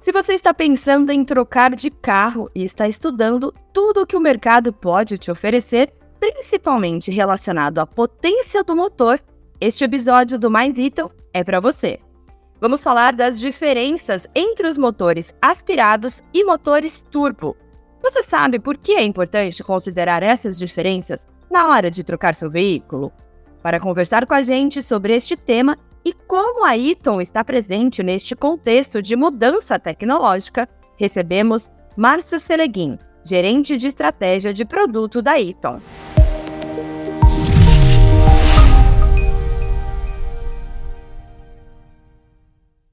Se você está pensando em trocar de carro e está estudando tudo o que o mercado pode te oferecer, principalmente relacionado à potência do motor, este episódio do Mais Item é para você. Vamos falar das diferenças entre os motores aspirados e motores turbo. Você sabe por que é importante considerar essas diferenças na hora de trocar seu veículo? Para conversar com a gente sobre este tema e como a Eaton está presente neste contexto de mudança tecnológica, recebemos Márcio Seleguin, gerente de estratégia de produto da Eaton.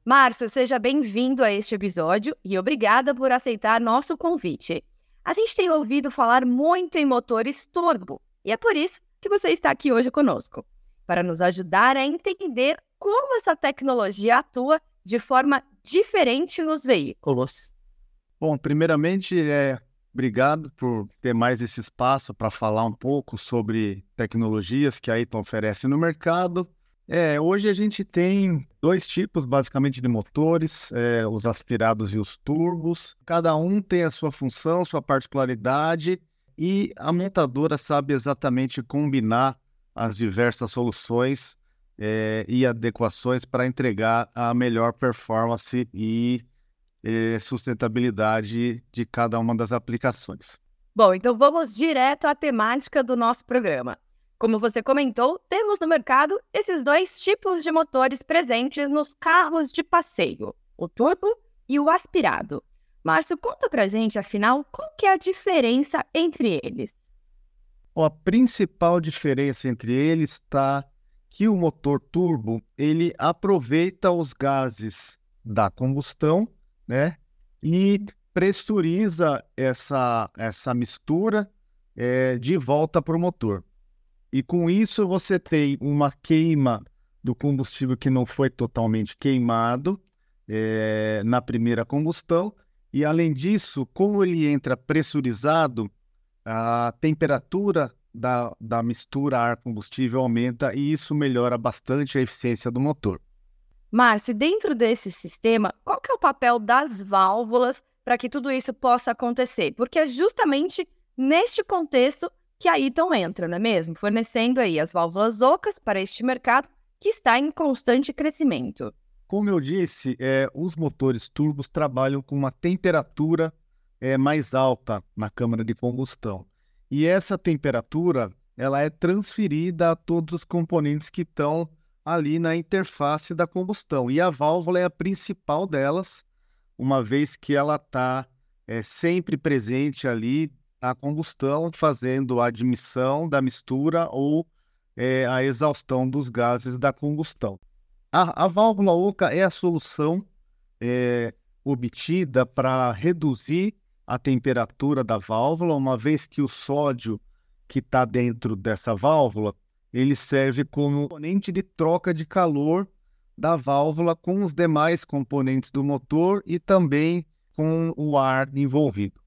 Márcio, seja bem-vindo a este episódio e obrigada por aceitar nosso convite. A gente tem ouvido falar muito em motores turbo e é por isso que você está aqui hoje conosco, para nos ajudar a entender como essa tecnologia atua de forma diferente nos veículos. Bom, primeiramente, é, obrigado por ter mais esse espaço para falar um pouco sobre tecnologias que a Eaton oferece no mercado. É, hoje a gente tem dois tipos, basicamente, de motores, é, os aspirados e os turbos. Cada um tem a sua função, sua particularidade, e a montadora sabe exatamente combinar as diversas soluções é, e adequações para entregar a melhor performance e é, sustentabilidade de cada uma das aplicações. Bom, então vamos direto à temática do nosso programa. Como você comentou, temos no mercado esses dois tipos de motores presentes nos carros de passeio, o turbo e o aspirado. Márcio, conta pra gente, afinal, qual que é a diferença entre eles? a principal diferença entre eles está que o motor turbo ele aproveita os gases da combustão, né, e pressuriza essa essa mistura é, de volta para o motor. E com isso você tem uma queima do combustível que não foi totalmente queimado é, na primeira combustão. E além disso, como ele entra pressurizado, a temperatura da, da mistura ar-combustível aumenta e isso melhora bastante a eficiência do motor. Márcio, dentro desse sistema, qual que é o papel das válvulas para que tudo isso possa acontecer? Porque é justamente neste contexto que a Eaton entra, não é mesmo? Fornecendo aí as válvulas ocas para este mercado que está em constante crescimento. Como eu disse, é, os motores turbos trabalham com uma temperatura é, mais alta na câmara de combustão. E essa temperatura ela é transferida a todos os componentes que estão ali na interface da combustão. E a válvula é a principal delas, uma vez que ela está é, sempre presente ali na combustão, fazendo a admissão da mistura ou é, a exaustão dos gases da combustão. A, a válvula oca é a solução é, obtida para reduzir a temperatura da válvula, uma vez que o sódio que está dentro dessa válvula ele serve como componente de troca de calor da válvula com os demais componentes do motor e também com o ar envolvido.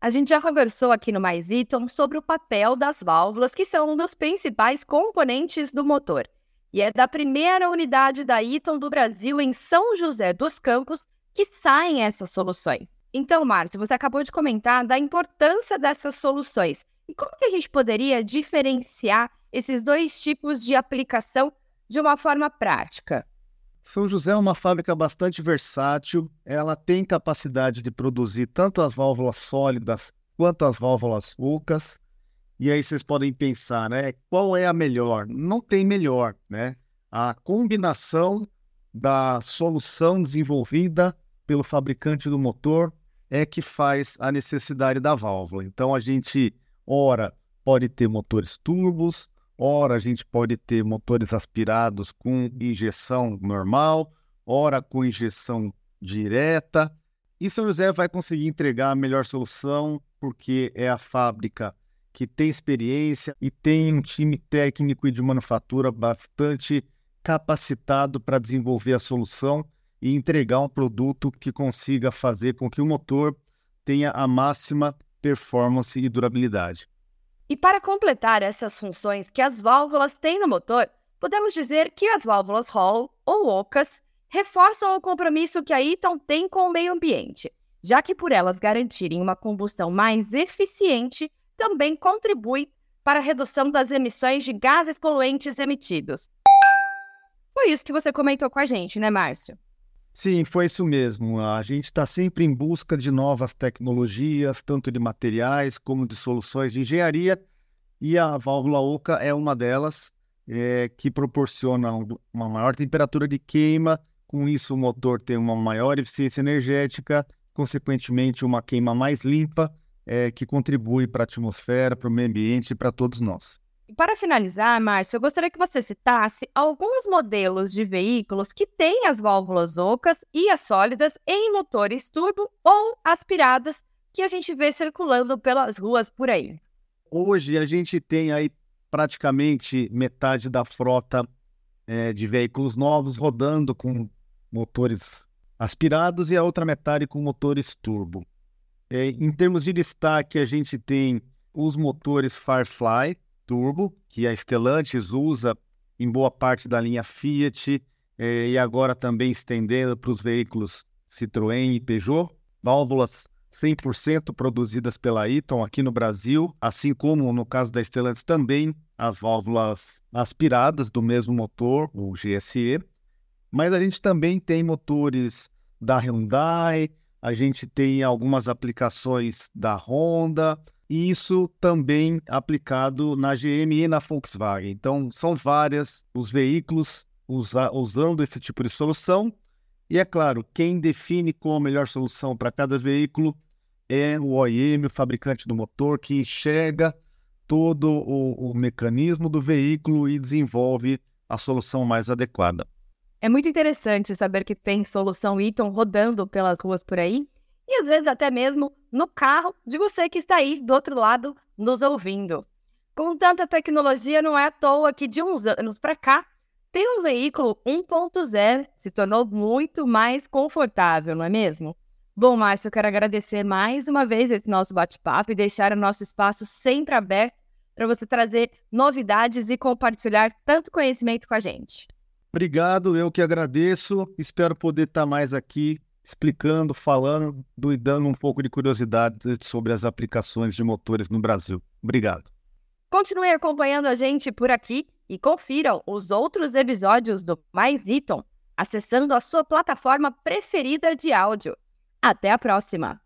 A gente já conversou aqui no Mais Iton sobre o papel das válvulas, que são um dos principais componentes do motor. E é da primeira unidade da Iton do Brasil em São José dos Campos que saem essas soluções. Então, Márcio, você acabou de comentar da importância dessas soluções. E como que a gente poderia diferenciar esses dois tipos de aplicação de uma forma prática? São José é uma fábrica bastante versátil, ela tem capacidade de produzir tanto as válvulas sólidas quanto as válvulas ocas. E aí vocês podem pensar, né? Qual é a melhor? Não tem melhor, né? A combinação da solução desenvolvida pelo fabricante do motor é que faz a necessidade da válvula. Então a gente, ora, pode ter motores turbos, ora a gente pode ter motores aspirados com injeção normal, ora com injeção direta. E São José vai conseguir entregar a melhor solução porque é a fábrica que tem experiência e tem um time técnico e de manufatura bastante capacitado para desenvolver a solução e entregar um produto que consiga fazer com que o motor tenha a máxima performance e durabilidade. E para completar essas funções que as válvulas têm no motor, podemos dizer que as válvulas Hall ou ocas reforçam o compromisso que a Eaton tem com o meio ambiente, já que por elas garantirem uma combustão mais eficiente, também contribui para a redução das emissões de gases poluentes emitidos. Foi isso que você comentou com a gente, né, Márcio? Sim, foi isso mesmo. A gente está sempre em busca de novas tecnologias, tanto de materiais como de soluções de engenharia, e a válvula Oca é uma delas, é, que proporciona uma maior temperatura de queima, com isso o motor tem uma maior eficiência energética, consequentemente uma queima mais limpa, é, que contribui para a atmosfera, para o meio ambiente e para todos nós. Para finalizar, Márcio, eu gostaria que você citasse alguns modelos de veículos que têm as válvulas ocas e as sólidas em motores turbo ou aspirados que a gente vê circulando pelas ruas por aí. Hoje a gente tem aí praticamente metade da frota é, de veículos novos rodando com motores aspirados e a outra metade com motores turbo. É, em termos de destaque, a gente tem os motores Firefly, turbo, que a Stellantis usa em boa parte da linha Fiat eh, e agora também estendendo para os veículos Citroën e Peugeot. Válvulas 100% produzidas pela Eaton aqui no Brasil, assim como no caso da Stellantis também as válvulas aspiradas do mesmo motor, o GSE. Mas a gente também tem motores da Hyundai, a gente tem algumas aplicações da Honda, e isso também aplicado na GM e na Volkswagen. Então, são várias os veículos usa, usando esse tipo de solução. E é claro, quem define qual a melhor solução para cada veículo é o OEM, o fabricante do motor, que enxerga todo o, o mecanismo do veículo e desenvolve a solução mais adequada. É muito interessante saber que tem solução Eaton rodando pelas ruas por aí e às vezes até mesmo no carro de você que está aí do outro lado nos ouvindo. Com tanta tecnologia, não é à toa que de uns anos para cá, ter um veículo 1.0 se tornou muito mais confortável, não é mesmo? Bom, Márcio, eu quero agradecer mais uma vez esse nosso bate-papo e deixar o nosso espaço sempre aberto para você trazer novidades e compartilhar tanto conhecimento com a gente. Obrigado, eu que agradeço. Espero poder estar mais aqui explicando, falando e dando um pouco de curiosidade sobre as aplicações de motores no Brasil. Obrigado. Continue acompanhando a gente por aqui e confiram os outros episódios do Mais Iton, acessando a sua plataforma preferida de áudio. Até a próxima!